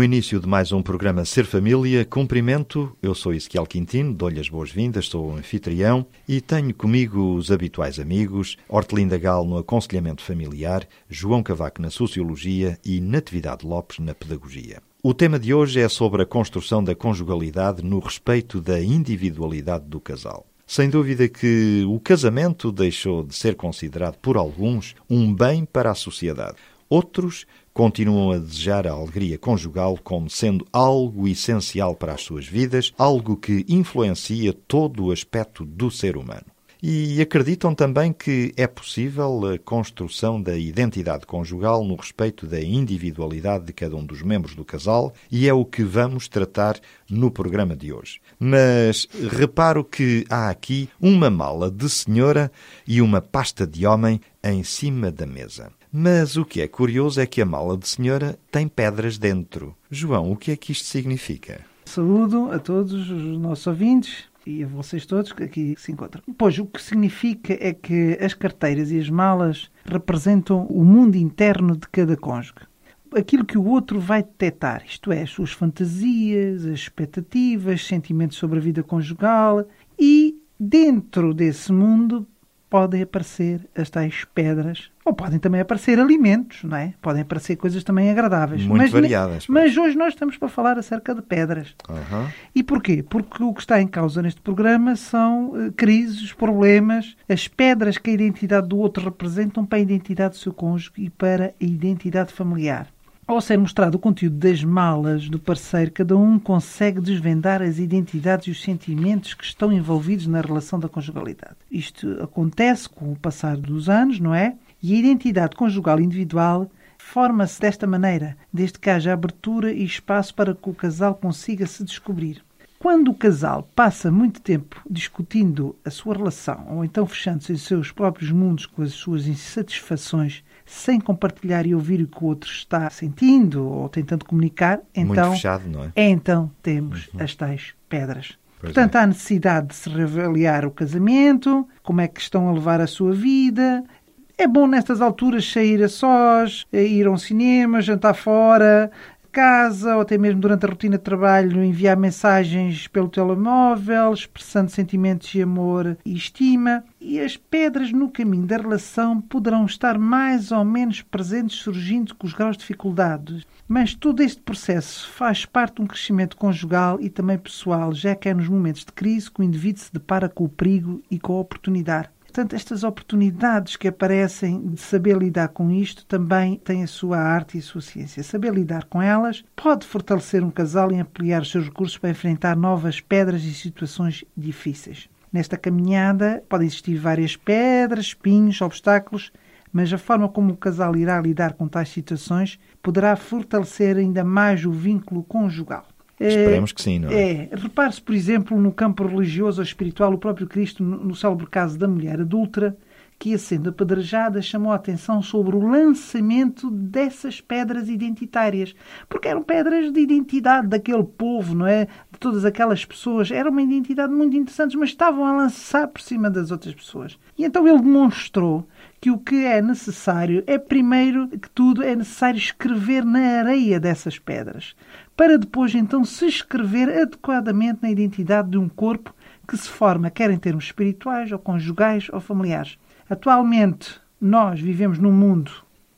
No início de mais um programa Ser Família, cumprimento. Eu sou Ezequiel Quintino, dou-lhe as boas-vindas, sou o anfitrião e tenho comigo os habituais amigos Hortelinda Gal no aconselhamento familiar, João Cavaco na sociologia e Natividade Lopes na pedagogia. O tema de hoje é sobre a construção da conjugalidade no respeito da individualidade do casal. Sem dúvida que o casamento deixou de ser considerado por alguns um bem para a sociedade. Outros continuam a desejar a alegria conjugal como sendo algo essencial para as suas vidas, algo que influencia todo o aspecto do ser humano. E acreditam também que é possível a construção da identidade conjugal no respeito da individualidade de cada um dos membros do casal, e é o que vamos tratar no programa de hoje. Mas reparo que há aqui uma mala de senhora e uma pasta de homem em cima da mesa. Mas o que é curioso é que a mala de senhora tem pedras dentro. João, o que é que isto significa? Saúdo a todos os nossos ouvintes e a vocês todos que aqui se encontram. Pois, o que significa é que as carteiras e as malas representam o mundo interno de cada cônjuge. Aquilo que o outro vai detectar, isto é, as suas fantasias, as expectativas, sentimentos sobre a vida conjugal e dentro desse mundo podem aparecer as tais pedras, ou podem também aparecer alimentos, não é? Podem aparecer coisas também agradáveis. Muito mas, variadas. Mas hoje nós estamos para falar acerca de pedras. Uhum. E porquê? Porque o que está em causa neste programa são uh, crises, problemas, as pedras que a identidade do outro representam para a identidade do seu cônjuge e para a identidade familiar. Ao ser mostrado o conteúdo das malas do parceiro, cada um consegue desvendar as identidades e os sentimentos que estão envolvidos na relação da conjugalidade. Isto acontece com o passar dos anos, não é? E a identidade conjugal individual forma-se desta maneira, desde que haja abertura e espaço para que o casal consiga se descobrir. Quando o casal passa muito tempo discutindo a sua relação, ou então fechando-se em seus próprios mundos com as suas insatisfações, sem compartilhar e ouvir o que o outro está sentindo ou tentando comunicar, então, fechado, é? é então temos uhum. as tais pedras. Pois Portanto, é. há necessidade de se reavaliar o casamento, como é que estão a levar a sua vida. É bom nestas alturas sair a sós, ir a um cinema, jantar fora, casa ou até mesmo durante a rotina de trabalho enviar mensagens pelo telemóvel, expressando sentimentos de amor e estima. E as pedras no caminho da relação poderão estar mais ou menos presentes, surgindo com os graus de dificuldade. Mas todo este processo faz parte de um crescimento conjugal e também pessoal, já que é nos momentos de crise que o indivíduo se depara com o perigo e com a oportunidade. Portanto, estas oportunidades que aparecem de saber lidar com isto também têm a sua arte e a sua ciência. Saber lidar com elas pode fortalecer um casal e ampliar os seus recursos para enfrentar novas pedras e situações difíceis. Nesta caminhada podem existir várias pedras, espinhos, obstáculos, mas a forma como o casal irá lidar com tais situações poderá fortalecer ainda mais o vínculo conjugal. Esperemos que sim, não é? É. Repare-se, por exemplo, no campo religioso ou espiritual, o próprio Cristo, no, célebre caso da mulher adulta, que ia sendo apedrejada, chamou a atenção sobre o lançamento dessas pedras identitárias. Porque eram pedras de identidade daquele povo, não é? Todas aquelas pessoas. Era uma identidade muito interessante, mas estavam a lançar por cima das outras pessoas. E então ele demonstrou que o que é necessário é, primeiro que tudo, é necessário escrever na areia dessas pedras, para depois então se escrever adequadamente na identidade de um corpo que se forma, quer em termos espirituais, ou conjugais, ou familiares. Atualmente, nós vivemos num mundo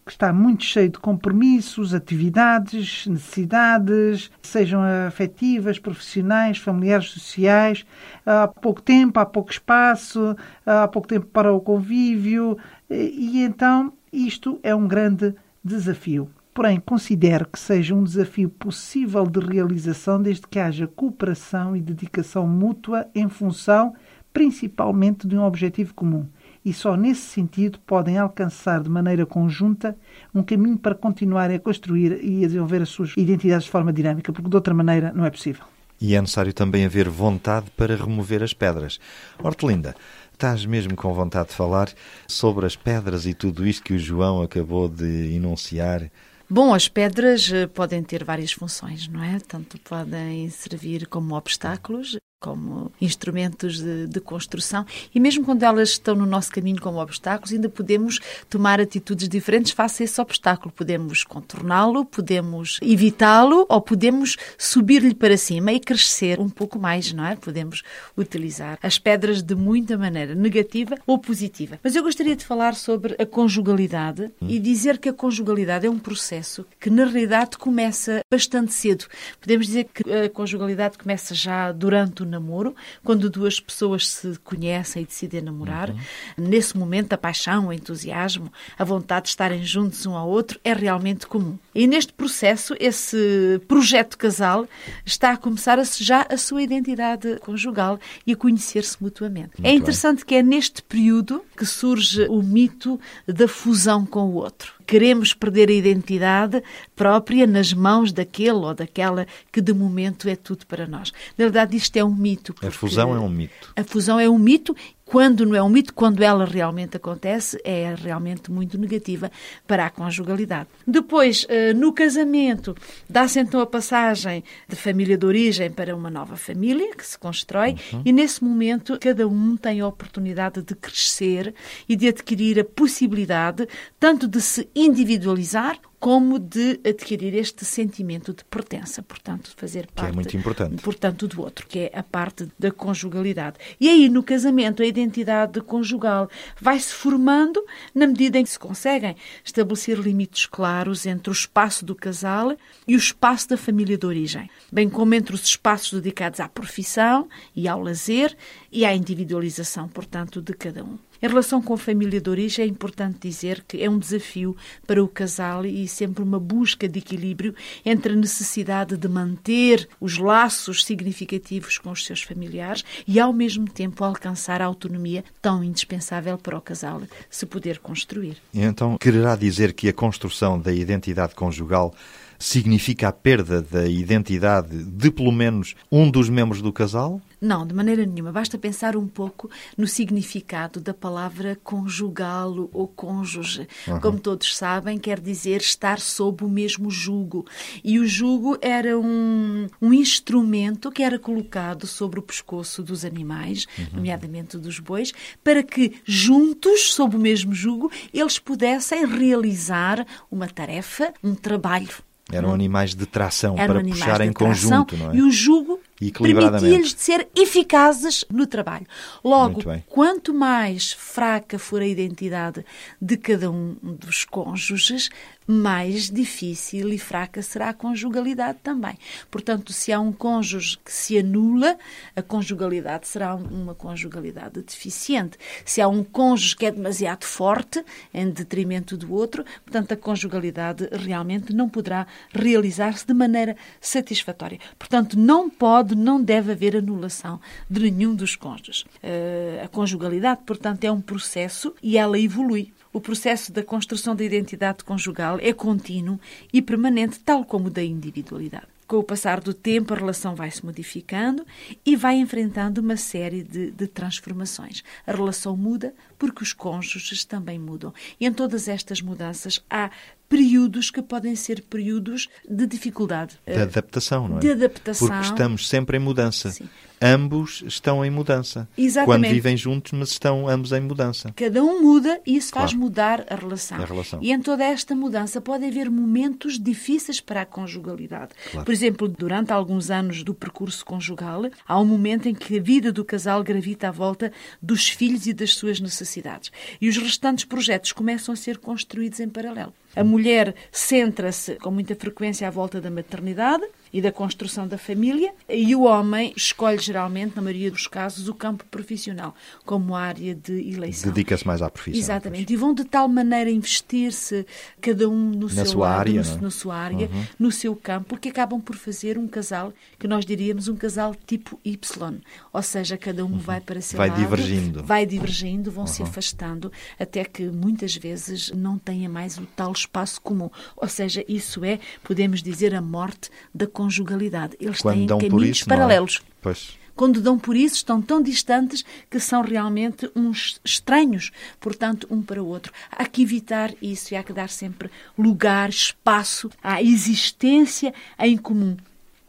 que está muito cheio de compromissos, atividades, necessidades, sejam afetivas, profissionais, familiares, sociais. Há pouco tempo, há pouco espaço, há pouco tempo para o convívio, e então isto é um grande desafio. Porém, considero que seja um desafio possível de realização desde que haja cooperação e dedicação mútua em função, principalmente, de um objetivo comum e só nesse sentido podem alcançar de maneira conjunta um caminho para continuarem a construir e a desenvolver as suas identidades de forma dinâmica, porque de outra maneira não é possível. E é necessário também haver vontade para remover as pedras. Hortelinda, estás mesmo com vontade de falar sobre as pedras e tudo isto que o João acabou de enunciar? Bom, as pedras eh, podem ter várias funções, não é? Tanto podem servir como obstáculos, como instrumentos de, de, construção e mesmo quando elas estão no nosso caminho como obstáculos, ainda podemos tomar atitudes diferentes face a esse obstáculo. Podemos contorná-lo, podemos evitá-lo ou podemos subir-lhe para cima e crescer um pouco mais, não é? Podemos utilizar as pedras de muita maneira, negativa ou positiva. Mas eu gostaria de falar sobre a conjugalidade hum. e dizer que a conjugalidade é um processo que na realidade começa bastante cedo. Podemos dizer que a conjugalidade começa já durante o namoro, quando duas pessoas se conhecem e decidem namorar. Uhum. Nesse momento, a paixão, o entusiasmo, a vontade de estarem juntos um ao outro é realmente comum. E neste processo, esse projeto casal está a começar a já a sua identidade conjugal e a conhecer-se mutuamente. Muito é interessante bem. que é neste período que surge o mito da fusão com o outro queremos perder a identidade própria nas mãos daquele ou daquela que de momento é tudo para nós. Na verdade, isto é um mito. A fusão é um mito. A fusão é um mito quando não é um mito, quando ela realmente acontece, é realmente muito negativa para a conjugalidade. Depois, eh, no casamento, dá-se então a passagem de família de origem para uma nova família que se constrói uhum. e nesse momento cada um tem a oportunidade de crescer e de adquirir a possibilidade tanto de se individualizar como de adquirir este sentimento de pertença, portanto, de fazer parte, que é muito importante. portanto, do outro, que é a parte da conjugalidade. E aí, no casamento, a identidade conjugal vai-se formando na medida em que se conseguem estabelecer limites claros entre o espaço do casal e o espaço da família de origem, bem como entre os espaços dedicados à profissão e ao lazer e à individualização, portanto, de cada um. Em relação com a família de origem, é importante dizer que é um desafio para o casal e sempre uma busca de equilíbrio entre a necessidade de manter os laços significativos com os seus familiares e, ao mesmo tempo, alcançar a autonomia tão indispensável para o casal se poder construir. Então, quererá dizer que a construção da identidade conjugal significa a perda da identidade de pelo menos um dos membros do casal? Não, de maneira nenhuma. Basta pensar um pouco no significado da palavra conjugalo ou cônjuge. Uhum. Como todos sabem, quer dizer estar sob o mesmo jugo. E o jugo era um, um instrumento que era colocado sobre o pescoço dos animais, uhum. nomeadamente dos bois, para que juntos, sob o mesmo jugo, eles pudessem realizar uma tarefa, um trabalho. Eram animais de tração Eram para puxar em conjunto, não é? E o jugo permitia-lhes de ser eficazes no trabalho. Logo, quanto mais fraca for a identidade de cada um dos cônjuges, mais difícil e fraca será a conjugalidade também. Portanto, se há um cônjuge que se anula, a conjugalidade será uma conjugalidade deficiente. Se há um cônjuge que é demasiado forte, em detrimento do outro, portanto, a conjugalidade realmente não poderá realizar-se de maneira satisfatória. Portanto, não pode, não deve haver anulação de nenhum dos cônjuges. Uh, a conjugalidade, portanto, é um processo e ela evolui. O processo da construção da identidade conjugal é contínuo e permanente, tal como o da individualidade. Com o passar do tempo, a relação vai se modificando e vai enfrentando uma série de, de, transformações. A relação muda porque os cônjuges também mudam. E em todas estas mudanças há períodos que podem ser períodos de dificuldade. De adaptação, não é? De adaptação. Porque estamos sempre em mudança. Sim ambos estão em mudança. Exatamente. Quando vivem juntos, mas estão ambos em mudança. Cada um muda e isso claro. faz mudar a relação. a relação. E em toda esta mudança pode haver momentos difíceis para a conjugalidade. Claro. Por exemplo, durante alguns anos do percurso conjugal, há um momento em que a vida do casal gravita à volta dos filhos e das suas necessidades. E os restantes projetos começam a ser construídos em paralelo. A mulher centra-se com muita frequência à volta da maternidade, e da construção da família, e o homem escolhe geralmente, na maioria dos casos, o campo profissional como área de eleição. Dedica-se mais à profissão. Exatamente. Pois. E vão de tal maneira investir-se, cada um no na seu sua lado, área, no, é? na sua área, uhum. no seu campo, que acabam por fazer um casal que nós diríamos um casal tipo Y. Ou seja, cada um uhum. vai para seu vai lado. Divergindo. Vai divergindo. vão uhum. se afastando, até que muitas vezes não tenha mais o tal espaço comum. Ou seja, isso é, podemos dizer, a morte da conjugalidade. Eles Quando têm caminhos isso, é? paralelos. Pois. Quando dão por isso, estão tão distantes que são realmente uns estranhos, portanto, um para o outro. Há que evitar isso e há que dar sempre lugar, espaço à existência em comum.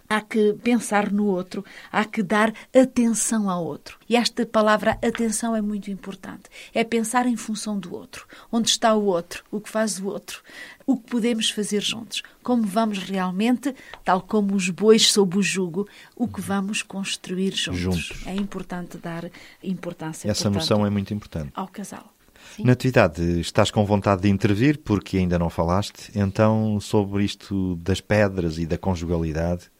Há que pensar no outro, há que dar atenção ao outro. E esta palavra atenção é muito importante. É pensar em função do outro. Onde está o outro? O que faz o outro? O que podemos fazer juntos? Como vamos realmente, tal como os bois sob o jugo, o que vamos construir juntos? Juntos. É importante dar importância Essa portanto, noção é muito importante. ao casal. Natividade, estás com vontade de intervir porque ainda não falaste, então sobre isto das pedras e da conjugalidade.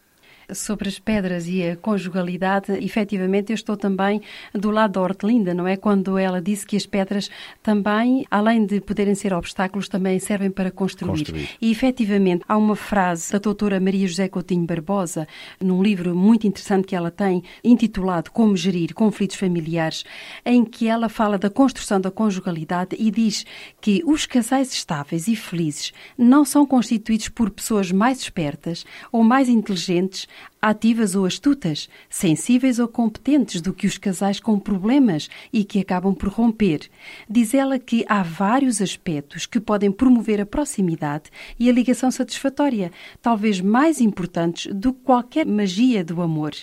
Sobre as pedras e a conjugalidade, efetivamente eu estou também do lado da Hortelinda, não é? Quando ela disse que as pedras também, além de poderem ser obstáculos, também servem para construir. Construir. E efetivamente há uma frase da doutora Maria José Coutinho Barbosa, num livro muito interessante que ela tem, intitulado Como Gerir Conflitos Familiares, em que ela fala da construção da conjugalidade e diz que os casais estáveis e felizes não são constituídos por pessoas mais espertas ou mais inteligentes, ativas ou astutas, sensíveis ou competentes do que os casais com problemas e que acabam por romper. Diz ela que há vários aspectos que podem promover a proximidade e a ligação satisfatória, talvez mais importantes do que qualquer magia do amor.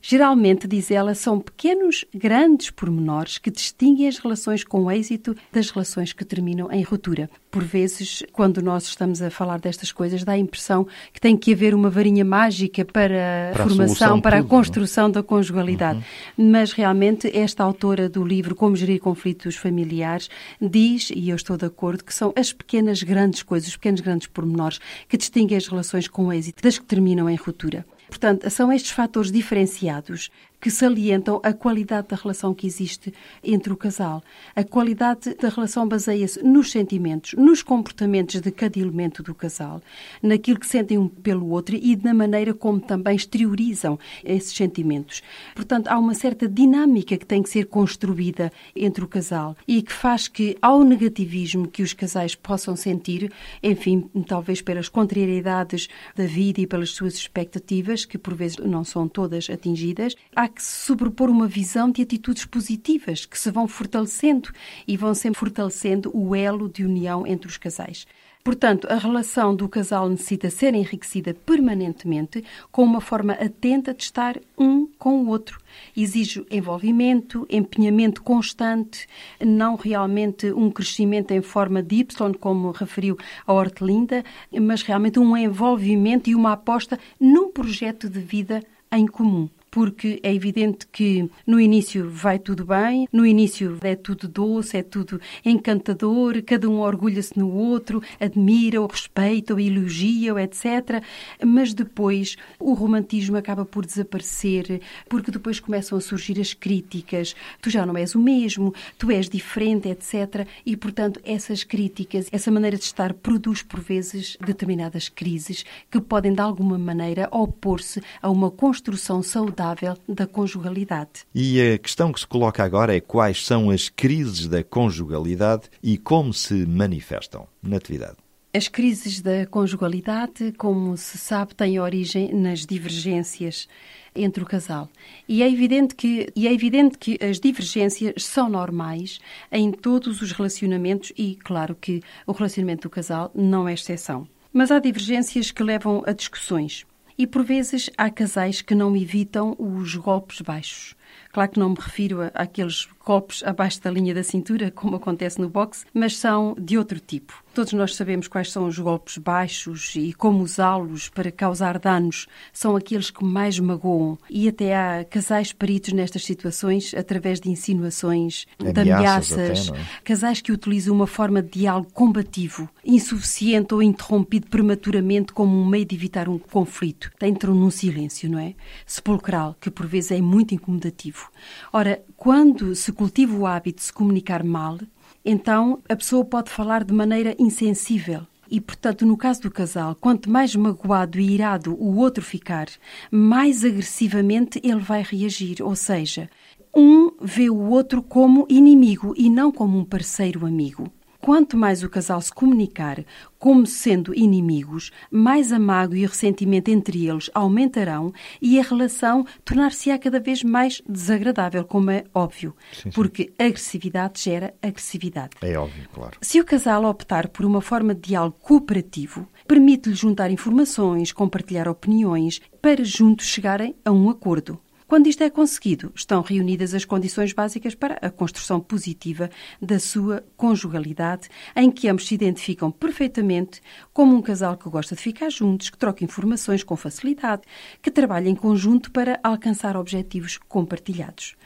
Geralmente, diz ela, são pequenos, grandes pormenores que distinguem as relações com êxito das relações que terminam em ruptura. Por vezes, quando nós estamos a falar destas coisas, dá a impressão que tem que haver uma varinha mágica para a Para a formação, de para a tudo, não é? construção da conjugalidade. Mas realmente, esta autora do livro Como Gerir Conflitos Familiares diz, e eu estou de acordo, que são as pequenas, grandes coisas, os pequenos, grandes pormenores que distinguem as relações com êxito das que terminam em ruptura. Portanto, são estes fatores diferenciados que salientam a qualidade da relação que existe entre o casal. A qualidade da relação baseia-se nos sentimentos, nos comportamentos de cada elemento do casal, naquilo que sentem um pelo outro e na maneira como também exteriorizam esses sentimentos. Portanto, há uma certa dinâmica que tem que ser construída entre o casal e que faz que, ao negativismo que os casais possam sentir, enfim, talvez pelas contrariedades da vida e pelas suas expectativas, que por vezes não são todas atingidas, há que se sobrepor uma visão de atitudes positivas que se vão fortalecendo e vão sempre fortalecendo o elo de união entre os casais. Portanto, a relação do casal necessita ser enriquecida permanentemente com uma forma atenta de estar um com o outro. Exige envolvimento, empenhamento constante, não realmente um crescimento em forma de Y, como referiu a Hortelinda, mas realmente um envolvimento e uma aposta num projeto de vida em comum porque é evidente que no início vai tudo bem, no início é tudo doce, é tudo encantador, cada um orgulha-se no outro, admira, o respeita, o elogia, etc. Mas depois o romantismo acaba por desaparecer, porque depois começam a surgir as críticas. Tu já não és o mesmo, tu és diferente, etc. E, portanto, essas críticas, essa maneira de estar produz, por vezes, determinadas crises que podem, de alguma maneira, opor-se a uma construção saudável da conjugalidade. E a questão que se coloca agora é quais são as crises da conjugalidade e como se manifestam na atividade. As crises da conjugalidade, como se sabe, têm origem nas divergências entre o casal. E é evidente que, e é evidente que as divergências são normais em todos os relacionamentos e, claro, que o relacionamento do casal não é exceção. Mas há divergências que levam a discussões. E por vezes há casais que não evitam os golpes baixos. Claro que não me refiro àqueles golpes abaixo da linha da cintura, como acontece no boxe, mas são de outro tipo. Todos nós sabemos quais são os golpes baixos e como usá-los para causar danos. São aqueles que mais magoam. E até há casais peritos nestas situações através de insinuações, de Ameaças ameaças. até, é? Casais que utilizam uma forma de diálogo combativo, insuficiente ou interrompido prematuramente como um meio de evitar um conflito. Entram num silêncio, não é? Sepulcral, que por vezes é muito incomodativo. Ora, quando se cultiva o hábito de se comunicar mal, então a pessoa pode falar de maneira insensível. E, portanto, no caso do casal, quanto mais magoado e irado o outro ficar, mais agressivamente ele vai reagir. Ou seja, um vê o outro como inimigo e não como um parceiro amigo. Quanto mais o casal se comunicar como sendo inimigos, mais a mágoa e o ressentimento entre eles aumentarão e a relação tornar-se-á cada vez mais desagradável, como é óbvio, Sim, sim. porque agressividade gera agressividade. É óbvio, claro. Se o casal optar por uma forma de diálogo cooperativo, permite-lhe juntar informações, compartilhar opiniões, para juntos chegarem a um acordo. Quando isto é conseguido, estão reunidas as condições básicas para a construção positiva da sua conjugalidade, em que ambos se identificam perfeitamente como um casal que gosta de ficar juntos, que troca informações com facilidade, que trabalha em conjunto para alcançar objetivos compartilhados.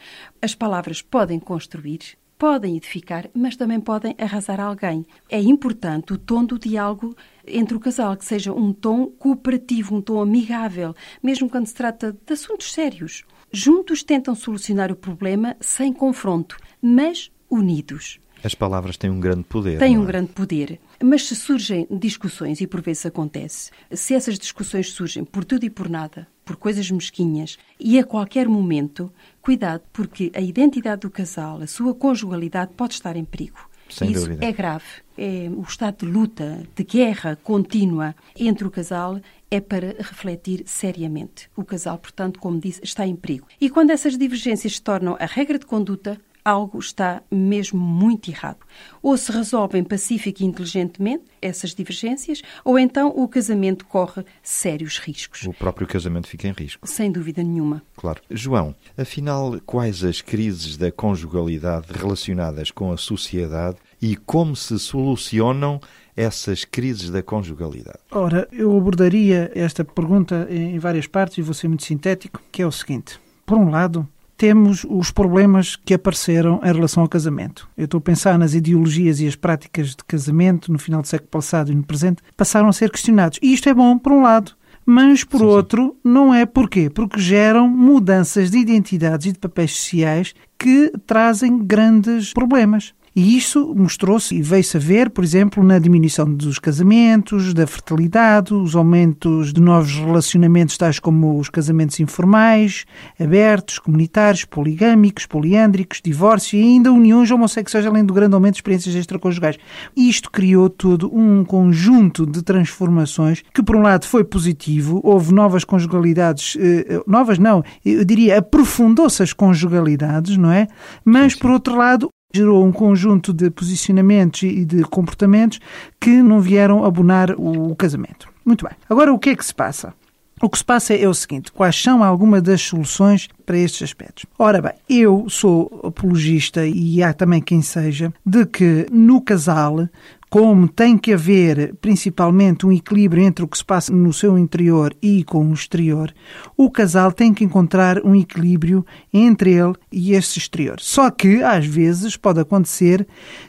As palavras podem construir, podem edificar, mas também podem arrasar alguém. É importante o tom do diálogo entre o casal, que seja um tom cooperativo, um tom amigável, mesmo quando se trata de assuntos sérios. Juntos tentam solucionar o problema sem confronto, mas unidos. As palavras têm um grande poder. Têm um é? grande poder. Mas se surgem discussões, e por vezes acontece, se essas discussões surgem por tudo e por nada, por coisas mesquinhas, e a qualquer momento, cuidado, porque a identidade do casal, a sua conjugalidade pode estar em perigo. Sem Isso dúvida. é grave. É o estado de luta, de guerra contínua entre o casal é para refletir seriamente. O casal, portanto, como disse, está em perigo. E quando essas divergências se tornam a regra de conduta, algo está mesmo muito errado. Ou se resolvem pacífica e inteligentemente essas divergências, ou então o casamento corre sérios riscos. O próprio casamento fica em risco. Sem dúvida nenhuma. Claro. João, afinal, quais as crises da conjugalidade relacionadas com a sociedade e como se solucionam essas crises da conjugalidade? Ora, eu abordaria esta pergunta em várias partes e vou ser muito sintético, que é o seguinte. Por um lado, temos os problemas que apareceram em relação ao casamento. Eu estou a pensar nas ideologias e as práticas de casamento no final do século passado e no presente, passaram a ser questionados. E isto é bom, por um lado. Mas, por Sim, sim. outro, não é porquê? Porque geram mudanças de identidades e de papéis sociais que trazem grandes problemas. E isso mostrou-se e veio-se a ver, por exemplo, na diminuição dos casamentos, da fertilidade, os aumentos de novos relacionamentos, tais como os casamentos informais, abertos, comunitários, poligâmicos, poliândricos, divórcio e ainda uniões homossexuais, além do grande aumento de experiências extraconjugais. Isto criou todo um conjunto de transformações que, por um lado, foi positivo, houve novas conjugalidades, eh, novas não, eu diria, aprofundou-se as conjugalidades, não é? Mas, por outro lado, gerou um conjunto de posicionamentos e de comportamentos que não vieram abonar o casamento. Muito bem. Agora, o que é que se passa? O que se passa é o seguinte: quais são algumas das soluções para estes aspectos? Ora bem, eu sou apologista e há também quem seja de que no casal como tem que haver principalmente um equilíbrio entre o que se passa no seu interior e com o exterior, o casal tem que encontrar um equilíbrio entre ele e este exterior. Só que, às vezes, pode acontecer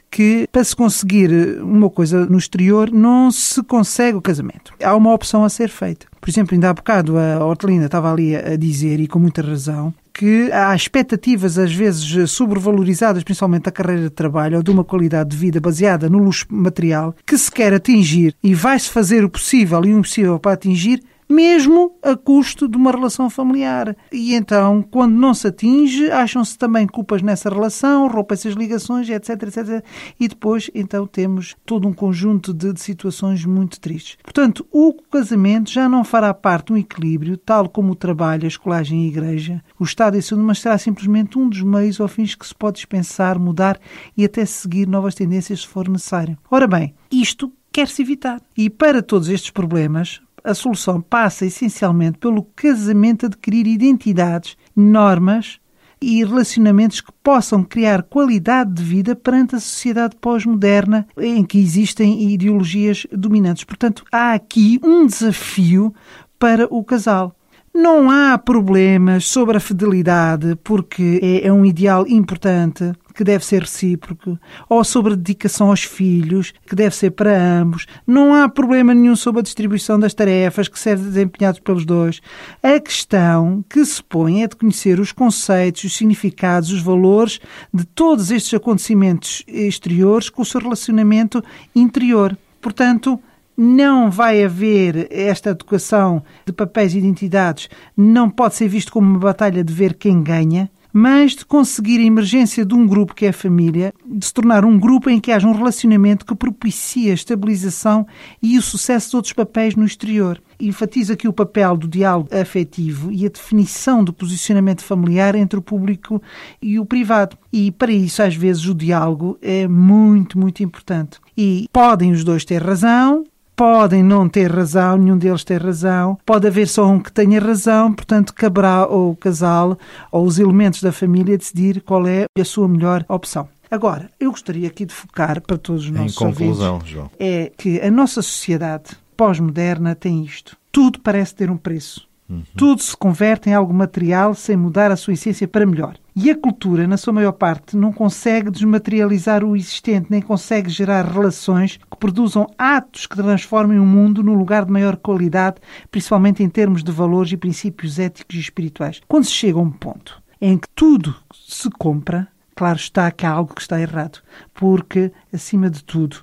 que para se conseguir uma coisa no exterior não se consegue o casamento. Há uma opção a ser feita. Por exemplo, ainda há bocado a Hortelina estava ali a dizer, e com muita razão, que há expectativas às vezes sobrevalorizadas, principalmente da carreira de trabalho ou de uma qualidade de vida baseada no luxo material, que se quer atingir e vai-se fazer o possível e o impossível para atingir, mesmo a custo de uma relação familiar. E então, quando não se atinge, acham-se também culpas nessa relação, rompem-se as ligações, etc, etc. E depois, então, temos todo um conjunto de, de situações muito tristes. Portanto, o casamento já não fará parte de um equilíbrio, tal como o trabalho, a escolagem e a igreja, o Estado e a saúde, será simplesmente um dos meios ou fins que se pode dispensar, mudar e até seguir novas tendências se for necessário. Ora bem, isto quer-se evitar. E para todos estes problemas, a solução passa essencialmente pelo casamento adquirir identidades, normas e relacionamentos que possam criar qualidade de vida perante a sociedade pós-moderna em que existem ideologias dominantes. Portanto, há aqui um desafio para o casal. Não há problemas sobre a fidelidade, porque é, é um ideal importante que deve ser recíproco, ou sobre a dedicação aos filhos, que deve ser para ambos. Não há problema nenhum sobre a distribuição das tarefas que serão desempenhadas pelos dois. A questão que se põe é de conhecer os conceitos, os significados, os valores de todos estes acontecimentos exteriores com o seu relacionamento interior. Portanto, não vai haver esta adequação de papéis e identidades, não pode ser visto como uma batalha de ver quem ganha, mas de conseguir a emergência de um grupo que é a família, de se tornar um grupo em que haja um relacionamento que propicia a estabilização e o sucesso de outros papéis no exterior. Enfatiza aqui o papel do diálogo afetivo e a definição do posicionamento familiar entre o público e o privado. E para isso, às vezes, o diálogo é muito, muito importante. E podem os dois ter razão, podem não ter razão, nenhum deles ter razão, pode haver só um que tenha razão, portanto, caberá ao casal ou os elementos da família decidir qual é a sua melhor opção. Agora, eu gostaria aqui de focar para todos os nossos em conclusão, ouvintes, João. é que a nossa sociedade pós-moderna tem isto. Tudo parece ter um preço. Tudo se converte em algo material sem mudar a sua essência para melhor. E a cultura, na sua maior parte, não consegue desmaterializar o existente, nem consegue gerar relações que produzam atos que transformem o mundo num lugar de maior qualidade, principalmente em termos de valores e princípios éticos e espirituais. Quando se chega a um ponto em que tudo se compra, claro está que há algo que está errado, porque, acima de tudo,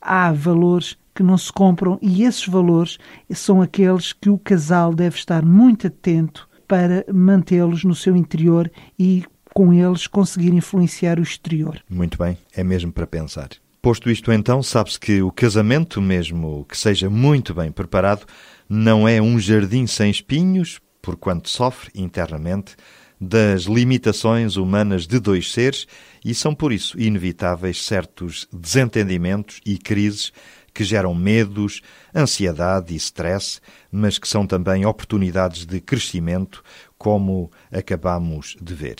há valores que não se compram e esses valores são aqueles que o casal deve estar muito atento para mantê-los no seu interior e com eles conseguir influenciar o exterior. Muito bem, é mesmo para pensar. Posto isto então, sabe-se que o casamento, mesmo que seja muito bem preparado, não é um jardim sem espinhos, porquanto sofre internamente das limitações humanas de dois seres e são por isso inevitáveis certos desentendimentos e crises que geram medos, ansiedade e stress, mas que são também oportunidades de crescimento, como acabamos de ver.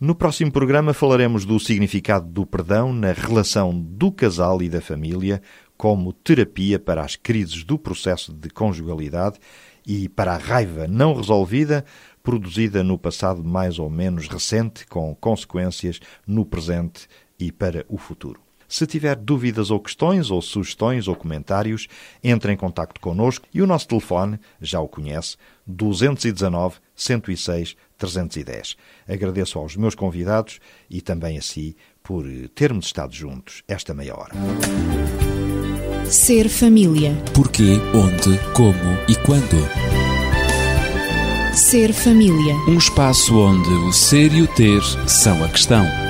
No próximo programa falaremos do significado do perdão na relação do casal e da família, como terapia para as crises do processo de conjugalidade e para a raiva não resolvida produzida no passado mais ou menos recente, com consequências no presente e para o futuro. Se tiver dúvidas ou questões, ou sugestões ou comentários, entre em contato connosco e o nosso telefone, já o conhece, 219 106 310. Agradeço aos meus convidados e também a si por termos estado juntos esta meia hora. Ser família. Porquê, onde, como e quando. Ser família. Um espaço onde o ser e o ter são a questão.